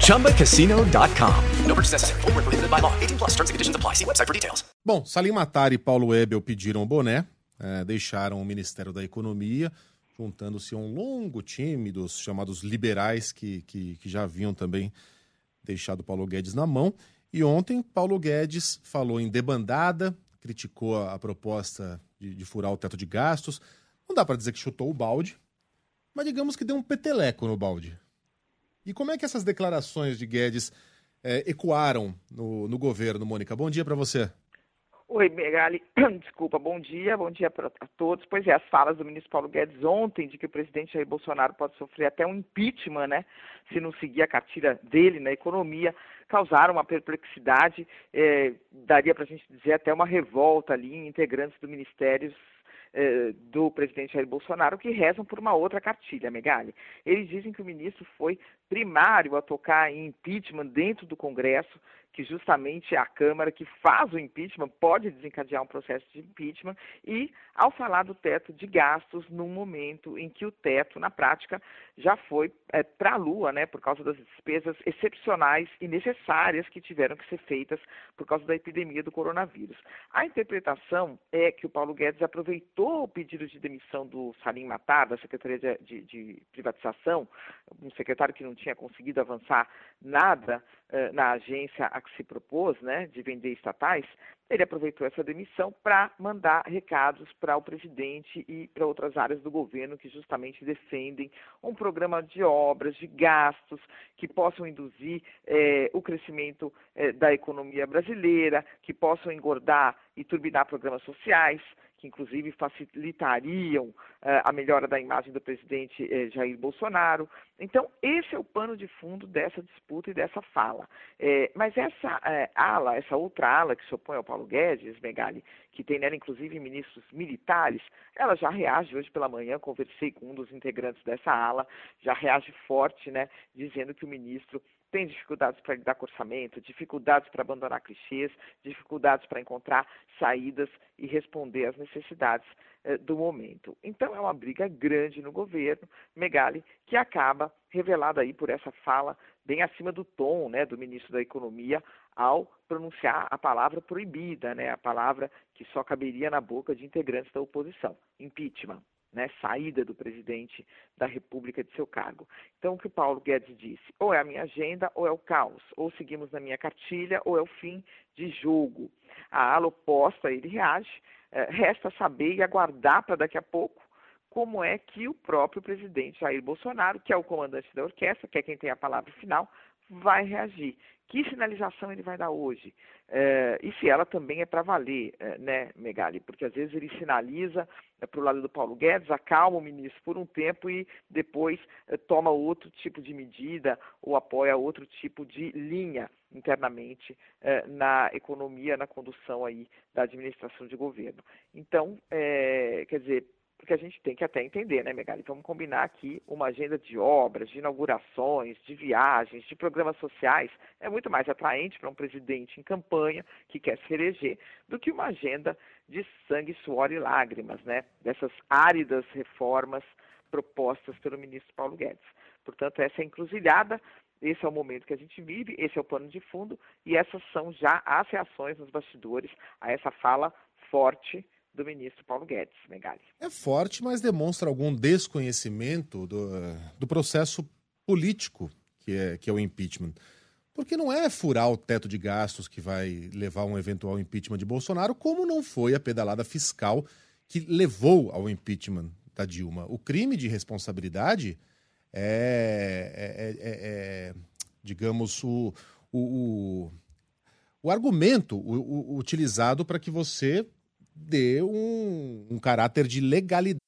ChumbaCasino.com. No purchase necessary. Full prohibited by law. 18 plus terms and conditions apply. See website for details. Bom, Salim Matar e Paulo Ebel pediram o boné, é, deixaram o Ministério da Economia, juntando-se a um longo time dos chamados liberais que, que, que já haviam também deixado Paulo Guedes na mão. E ontem, Paulo Guedes falou em debandada, criticou a, a proposta de, de, furar o teto de gastos. Não dá para dizer que chutou o balde, mas digamos que deu um peteleco no balde. E como é que essas declarações de Guedes é, ecoaram no, no governo, Mônica? Bom dia para você. Oi, Megali. Desculpa, bom dia, bom dia para todos. Pois é, as falas do ministro Paulo Guedes ontem de que o presidente Jair Bolsonaro pode sofrer até um impeachment, né, se não seguir a cartilha dele na economia, causaram uma perplexidade, é, daria para a gente dizer até uma revolta ali em integrantes do Ministério do presidente Jair Bolsonaro que rezam por uma outra cartilha, Megali. Eles dizem que o ministro foi primário a tocar em impeachment dentro do Congresso, que justamente a Câmara que faz o impeachment, pode desencadear um processo de impeachment, e ao falar do teto de gastos, num momento em que o teto, na prática, já foi é, para a Lua, né, por causa das despesas excepcionais e necessárias que tiveram que ser feitas por causa da epidemia do coronavírus. A interpretação é que o Paulo Guedes aproveitou o pedido de demissão do Salim Matar, da Secretaria de, de, de Privatização, um secretário que não tinha conseguido avançar nada na agência a que se propôs, né, de vender estatais, ele aproveitou essa demissão para mandar recados para o presidente e para outras áreas do governo que justamente defendem um programa de obras, de gastos que possam induzir eh, o crescimento eh, da economia brasileira, que possam engordar e turbinar programas sociais, que inclusive facilitariam uh, a melhora da imagem do presidente uh, Jair Bolsonaro. Então, esse é o pano de fundo dessa disputa e dessa fala. É, mas essa ala, essa outra ala que se opõe ao Paulo Guedes, Megali, que tem nela inclusive ministros militares, ela já reage hoje pela manhã, conversei com um dos integrantes dessa ala, já reage forte, né, dizendo que o ministro tem dificuldades para lidar com orçamento, dificuldades para abandonar clichês, dificuldades para encontrar saídas e responder às necessidades eh, do momento. Então é uma briga grande no governo, Megali, que acaba revelada aí por essa fala bem acima do tom, né, do ministro da Economia ao pronunciar a palavra proibida, né, a palavra que só caberia na boca de integrantes da oposição, impeachment né, saída do presidente da República de seu cargo. Então, o que o Paulo Guedes disse? Ou é a minha agenda ou é o caos, ou seguimos na minha cartilha ou é o fim de jogo. A ala oposta, ele reage, é, resta saber e aguardar para daqui a pouco como é que o próprio presidente Jair Bolsonaro, que é o comandante da orquestra, que é quem tem a palavra final, vai reagir. Que sinalização ele vai dar hoje? É, e se ela também é para valer, é, né, Megali? Porque às vezes ele sinaliza é, para o lado do Paulo Guedes, acalma o ministro por um tempo e depois é, toma outro tipo de medida ou apoia outro tipo de linha internamente é, na economia, na condução aí da administração de governo. Então, é, quer dizer, porque a gente tem que até entender, né, Megali? Vamos combinar aqui uma agenda de obras, de inaugurações, de viagens, de programas sociais, é muito mais atraente para um presidente em campanha que quer se eleger do que uma agenda de sangue, suor e lágrimas, né? Dessas áridas reformas propostas pelo ministro Paulo Guedes. Portanto, essa é encruzilhada, esse é o momento que a gente vive, esse é o pano de fundo e essas são já as reações nos bastidores a essa fala forte do ministro Paulo Guedes, Megali. É forte, mas demonstra algum desconhecimento do, do processo político que é, que é o impeachment. Porque não é furar o teto de gastos que vai levar a um eventual impeachment de Bolsonaro, como não foi a pedalada fiscal que levou ao impeachment da Dilma. O crime de responsabilidade é, é, é, é digamos, o, o, o, o argumento utilizado para que você dê um, um caráter de legalidade.